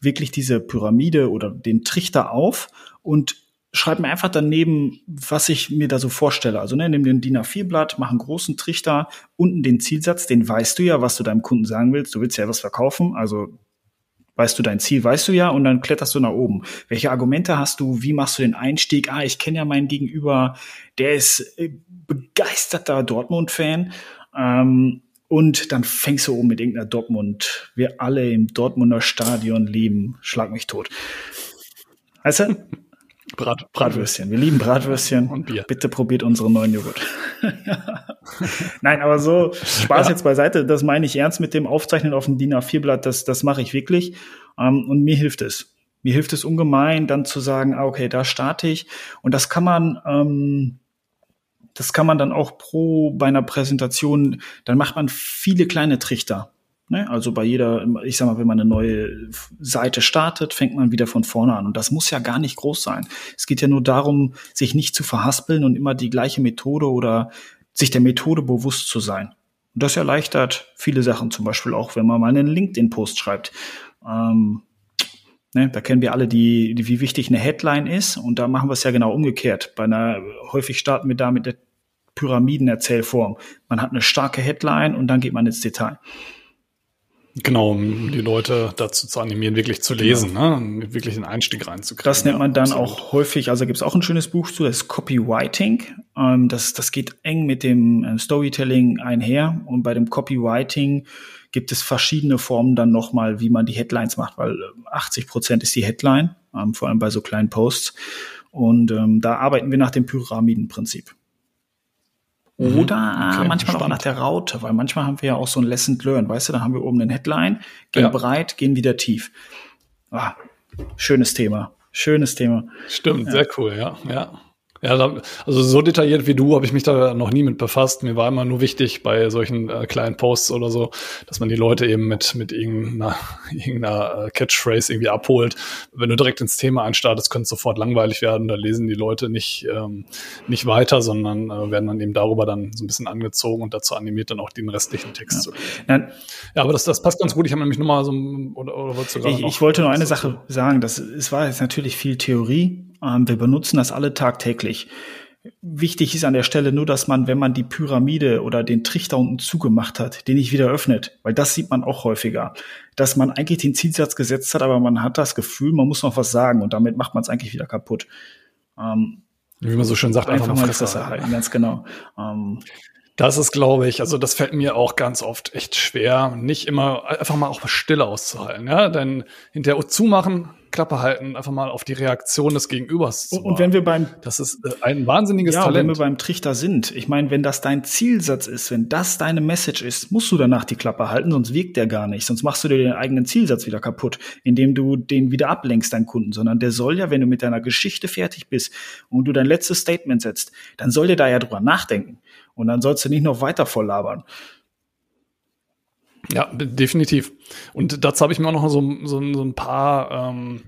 wirklich diese Pyramide oder den Trichter auf und schreibe mir einfach daneben, was ich mir da so vorstelle. Also ne, nimm den DIN A4-Blatt, mach einen großen Trichter, unten den Zielsatz, den weißt du ja, was du deinem Kunden sagen willst. Du willst ja was verkaufen, also weißt du dein Ziel, weißt du ja, und dann kletterst du nach oben. Welche Argumente hast du? Wie machst du den Einstieg? Ah, ich kenne ja meinen Gegenüber, der ist äh, begeisterter Dortmund-Fan. Ähm, und dann fängst du oben mit irgendeiner Dortmund. Wir alle im Dortmunder Stadion lieben. Schlag mich tot. Weißt du? Brat, Bratwürstchen. Wir lieben Bratwürstchen. Und Bier. Bitte probiert unseren neuen Joghurt. Nein, aber so Spaß ja. jetzt beiseite. Das meine ich ernst mit dem Aufzeichnen auf dem DIN A4-Blatt. Das, das mache ich wirklich. Ähm, und mir hilft es. Mir hilft es ungemein, dann zu sagen, ah, okay, da starte ich. Und das kann man, ähm, das kann man dann auch pro bei einer Präsentation, dann macht man viele kleine Trichter. Ne? Also bei jeder, ich sag mal, wenn man eine neue Seite startet, fängt man wieder von vorne an. Und das muss ja gar nicht groß sein. Es geht ja nur darum, sich nicht zu verhaspeln und immer die gleiche Methode oder sich der Methode bewusst zu sein. Und das erleichtert viele Sachen, zum Beispiel auch, wenn man mal einen LinkedIn-Post schreibt. Ähm, ne, da kennen wir alle, die, die, wie wichtig eine Headline ist. Und da machen wir es ja genau umgekehrt. Bei einer, häufig starten wir da mit der Pyramidenerzählform. Man hat eine starke Headline und dann geht man ins Detail. Genau, um die Leute dazu zu animieren, wirklich zu lesen, genau. ne? wirklich einen Einstieg reinzukriegen. Das nennt man dann absolut. auch häufig, also gibt es auch ein schönes Buch zu, das ist Copywriting. Ähm, das, das geht eng mit dem äh, Storytelling einher. Und bei dem Copywriting gibt es verschiedene Formen dann nochmal, wie man die Headlines macht, weil 80 äh, Prozent ist die Headline, ähm, vor allem bei so kleinen Posts. Und ähm, da arbeiten wir nach dem Pyramidenprinzip. Mhm. Oder okay, manchmal spannend. auch nach der Raute, weil manchmal haben wir ja auch so ein Lesson Learn, weißt du, da haben wir oben einen Headline, gehen ja. breit, gehen wieder tief. Ah, schönes Thema. Schönes Thema. Stimmt, ja. sehr cool, ja. ja. Ja, also so detailliert wie du habe ich mich da noch nie mit befasst. Mir war immer nur wichtig bei solchen äh, kleinen Posts oder so, dass man die Leute eben mit, mit irgendeiner, irgendeiner äh, Catchphrase irgendwie abholt. Wenn du direkt ins Thema einstartest, könnte es sofort langweilig werden. Da lesen die Leute nicht, ähm, nicht weiter, sondern äh, werden dann eben darüber dann so ein bisschen angezogen und dazu animiert, dann auch den restlichen Text ja. zu lesen. Ja, aber das, das passt ganz gut. Ich habe nämlich nur mal so, oder, oder wolltest du gerade ich, noch, ich wollte nur eine Sache sagen. Das, es war jetzt natürlich viel Theorie wir benutzen das alle tagtäglich. Wichtig ist an der Stelle nur, dass man, wenn man die Pyramide oder den Trichter unten zugemacht hat, den nicht wieder öffnet, weil das sieht man auch häufiger, dass man eigentlich den Zielsatz gesetzt hat, aber man hat das Gefühl, man muss noch was sagen und damit macht man es eigentlich wieder kaputt. Ähm, Wie man so schön sagt, einfach, einfach mal das erhalten, ganz genau. Ähm, das ist, glaube ich, also das fällt mir auch ganz oft echt schwer, nicht immer einfach mal auch Stille auszuhalten. Ja, denn hinterher zumachen, Klappe halten, einfach mal auf die Reaktion des Gegenübers zu Und wenn wir beim das ist äh, ein wahnsinniges ja, Talent. wenn wir beim Trichter sind, ich meine, wenn das dein Zielsatz ist, wenn das deine Message ist, musst du danach die Klappe halten, sonst wirkt der gar nicht, sonst machst du dir den eigenen Zielsatz wieder kaputt, indem du den wieder ablenkst, deinen Kunden, sondern der soll ja, wenn du mit deiner Geschichte fertig bist und du dein letztes Statement setzt, dann soll der da ja drüber nachdenken. Und dann sollst du nicht noch weiter volllabern. Ja, definitiv. Und dazu habe ich mir auch noch so, so, so ein paar ähm,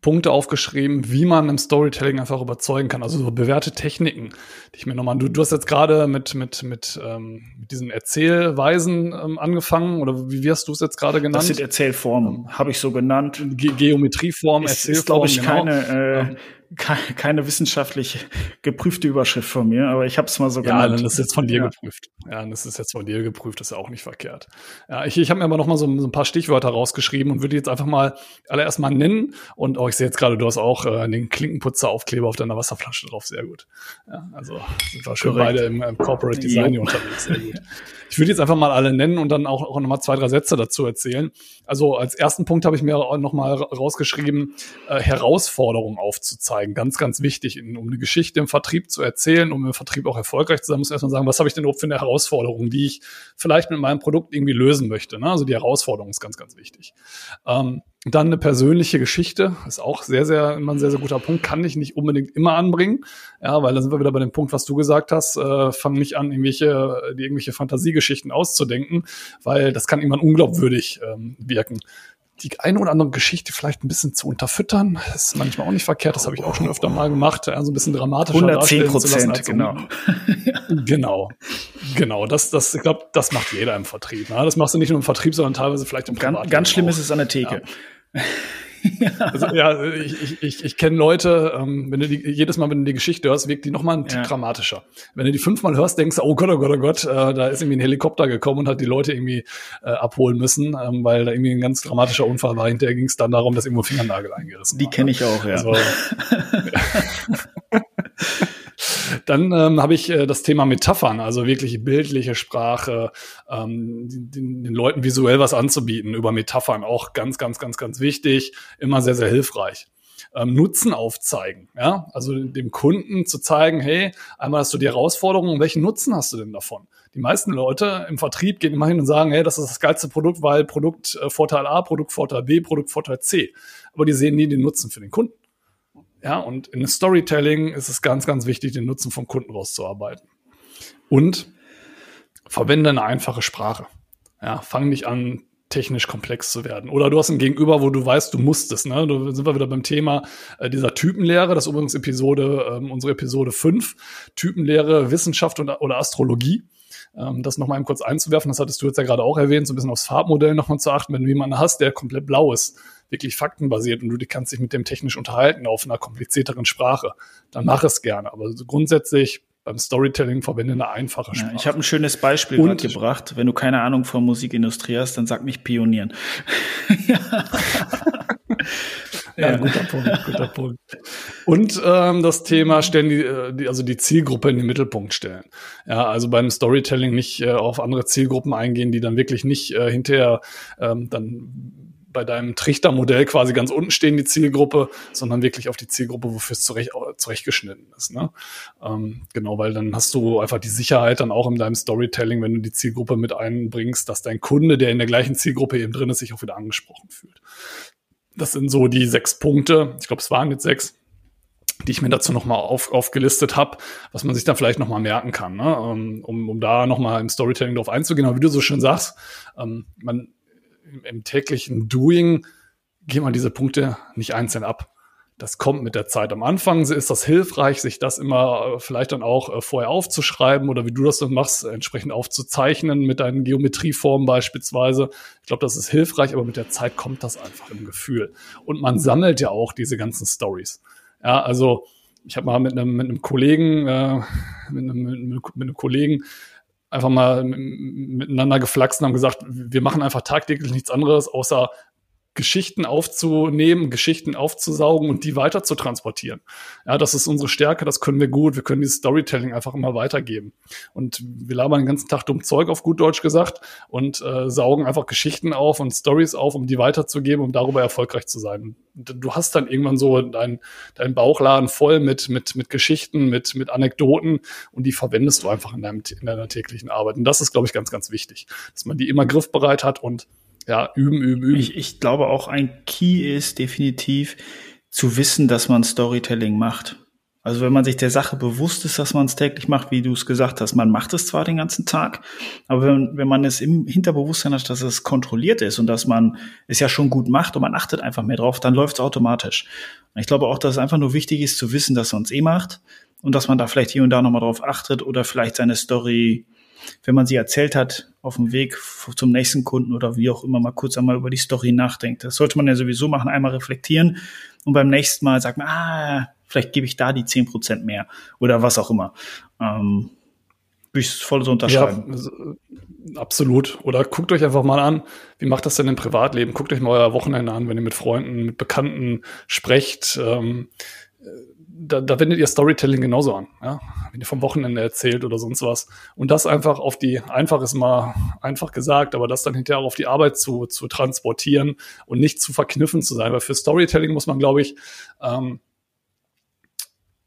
Punkte aufgeschrieben, wie man im Storytelling einfach überzeugen kann. Also so bewährte Techniken, die ich mir nochmal. Du, du hast jetzt gerade mit, mit, mit, ähm, mit diesen Erzählweisen ähm, angefangen, oder wie, wie hast du es jetzt gerade genannt? Das sind Erzählformen, habe ich so genannt. Ge Geometrieformen, Erzählformen. Ist, glaube ich, genau. keine, äh, keine wissenschaftlich geprüfte Überschrift von mir, aber ich habe es mal so genannt. Ja, dann ist jetzt von dir ja. geprüft. Ja, das ist jetzt von dir geprüft, das ist ja auch nicht verkehrt. Ja, ich, ich habe mir aber noch mal so, so, ein paar Stichwörter rausgeschrieben und würde jetzt einfach mal allererst mal nennen. Und oh, ich sehe jetzt gerade, du hast auch äh, den Klinkenputzer-Aufkleber auf deiner Wasserflasche drauf, sehr gut. Ja, also sind wir schon beide im, im Corporate Design hier unterwegs, sehr gut. Ich würde jetzt einfach mal alle nennen und dann auch, auch noch mal zwei, drei Sätze dazu erzählen. Also als ersten Punkt habe ich mir noch mal rausgeschrieben, äh, Herausforderungen aufzuzeigen. Ganz, ganz wichtig, um eine Geschichte im Vertrieb zu erzählen, um im Vertrieb auch erfolgreich zu sein, muss ich erstmal sagen, was habe ich denn überhaupt für eine Herausforderung, die ich vielleicht mit meinem Produkt irgendwie lösen möchte. Ne? Also die Herausforderung ist ganz, ganz wichtig. Ähm, dann eine persönliche Geschichte, ist auch sehr, sehr, immer ein sehr, sehr guter Punkt, kann ich nicht unbedingt immer anbringen. Ja, weil da sind wir wieder bei dem Punkt, was du gesagt hast, äh, fang nicht an, irgendwelche, die irgendwelche Fantasiegeschichten auszudenken, weil das kann irgendwann unglaubwürdig ähm, wirken die eine oder andere Geschichte vielleicht ein bisschen zu unterfüttern. Das ist manchmal auch nicht verkehrt, das habe ich auch schon öfter mal gemacht, also ein bisschen dramatischer 110 Prozent, genau. genau. Genau, das, das, ich glaube, das macht jeder im Vertrieb. Ne? Das machst du nicht nur im Vertrieb, sondern teilweise vielleicht im Privat. Ganz, schlimm auch. ist es an der Theke. Ja. Also, ja, ich, ich, ich, ich kenne Leute, ähm, wenn du die, jedes Mal, wenn du die Geschichte hörst, wirkt die nochmal ein Tick ja. dramatischer. Wenn du die fünfmal hörst, denkst du, oh Gott, oh Gott, oh Gott, äh, da ist irgendwie ein Helikopter gekommen und hat die Leute irgendwie äh, abholen müssen, ähm, weil da irgendwie ein ganz dramatischer Unfall war. Hinterher ging es dann darum, dass irgendwo Fingernagel eingerissen Die kenne ich auch, ja. Also, Dann ähm, habe ich äh, das Thema Metaphern, also wirklich bildliche Sprache, ähm, den, den Leuten visuell was anzubieten über Metaphern, auch ganz, ganz, ganz, ganz wichtig, immer sehr, sehr hilfreich. Ähm, Nutzen aufzeigen, ja, also dem Kunden zu zeigen, hey, einmal hast du die Herausforderung, welchen Nutzen hast du denn davon? Die meisten Leute im Vertrieb gehen immer hin und sagen, hey, das ist das geilste Produkt, weil Produktvorteil A, Produktvorteil B, Produktvorteil C. Aber die sehen nie den Nutzen für den Kunden. Ja, und in Storytelling ist es ganz, ganz wichtig, den Nutzen vom Kunden rauszuarbeiten. Und verwende eine einfache Sprache. Ja, fang nicht an, technisch komplex zu werden. Oder du hast ein Gegenüber, wo du weißt, du musst es. Ne? Da sind wir wieder beim Thema äh, dieser Typenlehre. Das ist übrigens Episode, ähm, unsere Episode 5. Typenlehre, Wissenschaft und, oder Astrologie. Ähm, das nochmal kurz einzuwerfen, das hattest du jetzt ja gerade auch erwähnt, so ein bisschen aufs Farbmodell nochmal zu achten. Wenn du jemanden hast, der komplett blau ist, wirklich faktenbasiert und du kannst dich mit dem technisch unterhalten auf einer komplizierteren Sprache, dann mach es gerne. Aber grundsätzlich beim Storytelling verwende eine einfache Sprache. Ja, ich habe ein schönes Beispiel und, gebracht. Wenn du keine Ahnung von Musikindustrie hast, dann sag nicht pionieren. ja. ja, guter Punkt, guter Punkt. Und ähm, das Thema stellen die, äh, die, also die Zielgruppe in den Mittelpunkt stellen. Ja, also beim Storytelling nicht äh, auf andere Zielgruppen eingehen, die dann wirklich nicht äh, hinterher ähm, dann bei deinem Trichtermodell quasi ganz unten stehen, die Zielgruppe, sondern wirklich auf die Zielgruppe, wofür es zurecht, zurechtgeschnitten ist. Ne? Ähm, genau, weil dann hast du einfach die Sicherheit dann auch in deinem Storytelling, wenn du die Zielgruppe mit einbringst, dass dein Kunde, der in der gleichen Zielgruppe eben drin ist, sich auch wieder angesprochen fühlt. Das sind so die sechs Punkte. Ich glaube, es waren jetzt sechs die ich mir dazu nochmal auf, aufgelistet habe, was man sich dann vielleicht nochmal merken kann, ne? Ähm, um, um da nochmal im Storytelling drauf einzugehen. Aber wie du so schön sagst, ähm, man im, im täglichen Doing geht man diese Punkte nicht einzeln ab das kommt mit der Zeit. Am Anfang ist das hilfreich, sich das immer äh, vielleicht dann auch äh, vorher aufzuschreiben oder wie du das dann machst, entsprechend aufzuzeichnen mit deinen Geometrieformen beispielsweise. Ich glaube, das ist hilfreich, aber mit der Zeit kommt das einfach im Gefühl. Und man sammelt ja auch diese ganzen Stories. Ja, also ich habe mal mit einem, mit einem Kollegen, äh, mit, einem, mit einem Kollegen einfach mal miteinander geflaxt und haben gesagt, wir machen einfach tagtäglich nichts anderes, außer Geschichten aufzunehmen, Geschichten aufzusaugen und die weiter zu transportieren. Ja, das ist unsere Stärke, das können wir gut. Wir können dieses Storytelling einfach immer weitergeben. Und wir labern den ganzen Tag dumm Zeug auf gut Deutsch gesagt und äh, saugen einfach Geschichten auf und Stories auf, um die weiterzugeben, um darüber erfolgreich zu sein. Du hast dann irgendwann so deinen dein Bauchladen voll mit, mit, mit Geschichten, mit, mit Anekdoten und die verwendest du einfach in, deinem, in deiner täglichen Arbeit. Und das ist, glaube ich, ganz, ganz wichtig, dass man die immer griffbereit hat und ja, üben, üben, üben. Ich, ich glaube auch ein Key ist definitiv zu wissen, dass man Storytelling macht. Also wenn man sich der Sache bewusst ist, dass man es täglich macht, wie du es gesagt hast, man macht es zwar den ganzen Tag, aber wenn, wenn man es im Hinterbewusstsein hat, dass es kontrolliert ist und dass man es ja schon gut macht und man achtet einfach mehr drauf, dann läuft es automatisch. Und ich glaube auch, dass es einfach nur wichtig ist zu wissen, dass man es eh macht und dass man da vielleicht hier und da nochmal drauf achtet oder vielleicht seine Story wenn man sie erzählt hat, auf dem Weg zum nächsten Kunden oder wie auch immer mal kurz einmal über die Story nachdenkt. Das sollte man ja sowieso machen, einmal reflektieren und beim nächsten Mal sagt man, ah, vielleicht gebe ich da die zehn Prozent mehr oder was auch immer. Ähm, ich voll so unterschreiben. Ja, absolut. Oder guckt euch einfach mal an, wie macht das denn im Privatleben? Guckt euch mal euer Wochenende an, wenn ihr mit Freunden, mit Bekannten sprecht. Ähm, da, da wendet ihr Storytelling genauso an, ja? wenn ihr vom Wochenende erzählt oder sonst was. Und das einfach auf die, einfach ist mal einfach gesagt, aber das dann hinterher auch auf die Arbeit zu, zu transportieren und nicht zu verkniffen zu sein. Weil für Storytelling muss man, glaube ich, ähm,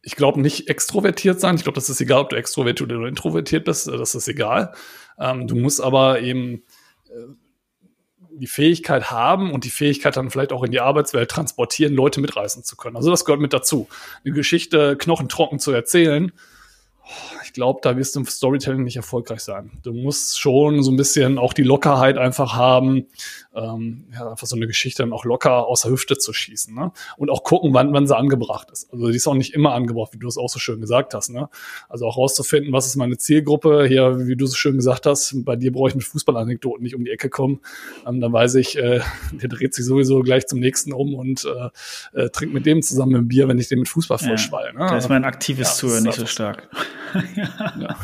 ich glaube nicht extrovertiert sein. Ich glaube, das ist egal, ob du extrovertiert oder introvertiert bist, das ist egal. Ähm, du musst aber eben äh, die Fähigkeit haben und die Fähigkeit dann vielleicht auch in die Arbeitswelt transportieren, Leute mitreißen zu können. Also das gehört mit dazu. Eine Geschichte knochentrocken zu erzählen, ich glaube, da wirst du im Storytelling nicht erfolgreich sein. Du musst schon so ein bisschen auch die Lockerheit einfach haben, ähm, ja, einfach so eine Geschichte dann auch locker aus der Hüfte zu schießen. Ne? Und auch gucken, wann, wann sie angebracht ist. Also die ist auch nicht immer angebracht, wie du es auch so schön gesagt hast. Ne? Also auch rauszufinden, was ist meine Zielgruppe. Hier, wie du so schön gesagt hast, bei dir brauche ich mit Fußballanekdoten nicht um die Ecke kommen. Ähm, dann weiß ich, äh, der dreht sich sowieso gleich zum nächsten um und äh, äh, trinkt mit dem zusammen ein Bier, wenn ich den mit Fußball vollschwall. Ja, ne? Da ist mein aktives ja, Zuhören nicht so stark. ja.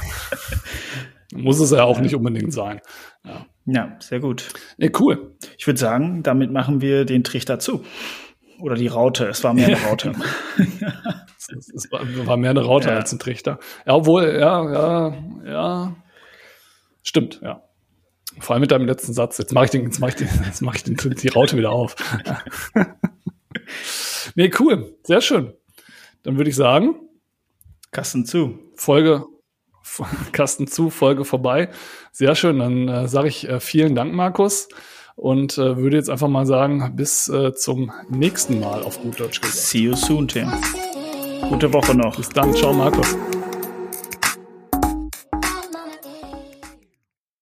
Muss es ja auch nicht unbedingt sein. Ja, ja sehr gut. Nee, cool. Ich würde sagen, damit machen wir den Trichter zu. Oder die Raute. Es war mehr eine Raute. es, war, war, mehr eine Raute ja. als ein Trichter. Ja, obwohl, ja, ja, ja. Stimmt, ja. Vor allem mit deinem letzten Satz. Jetzt mache ich den, jetzt mache ich den, jetzt mache ich den, die Raute wieder auf. nee, cool. Sehr schön. Dann würde ich sagen, Kasten zu. Folge, Kasten zu, Folge vorbei. Sehr schön. Dann äh, sage ich äh, vielen Dank, Markus. Und äh, würde jetzt einfach mal sagen, bis äh, zum nächsten Mal auf gut Deutsch gesagt. See you soon, Tim. Gute Woche noch. Bis dann. Ciao, Markus.